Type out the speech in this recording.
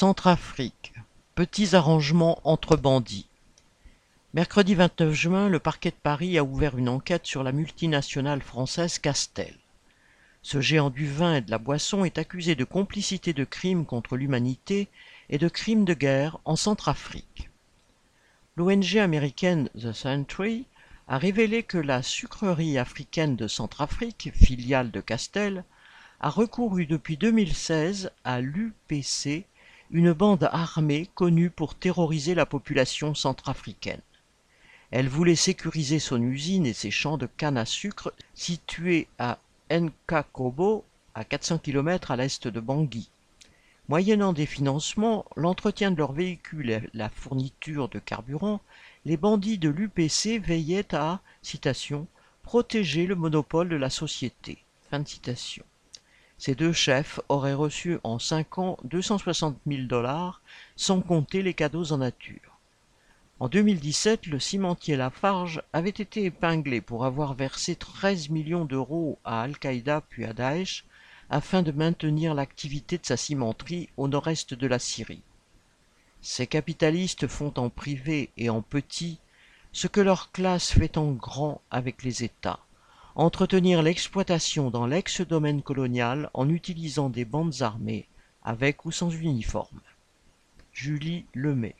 Centrafrique. Petits arrangements entre bandits. Mercredi 29 juin, le parquet de Paris a ouvert une enquête sur la multinationale française Castel. Ce géant du vin et de la boisson est accusé de complicité de crimes contre l'humanité et de crimes de guerre en Centrafrique. L'ONG américaine The Century a révélé que la sucrerie africaine de Centrafrique, filiale de Castel, a recouru depuis 2016 à l'UPC, une bande armée connue pour terroriser la population centrafricaine. Elle voulait sécuriser son usine et ses champs de canne à sucre situés à Nkakobo, à 400 km à l'est de Bangui. Moyennant des financements, l'entretien de leurs véhicules et la fourniture de carburant, les bandits de l'UPC veillaient à, protéger le monopole de la société. Ces deux chefs auraient reçu en cinq ans 260 000 dollars, sans compter les cadeaux en nature. En 2017, le cimentier Lafarge avait été épinglé pour avoir versé 13 millions d'euros à Al-Qaïda puis à Daesh afin de maintenir l'activité de sa cimenterie au nord-est de la Syrie. Ces capitalistes font en privé et en petit ce que leur classe fait en grand avec les États entretenir l'exploitation dans l'ex-domaine colonial en utilisant des bandes armées, avec ou sans uniforme. Julie Lemay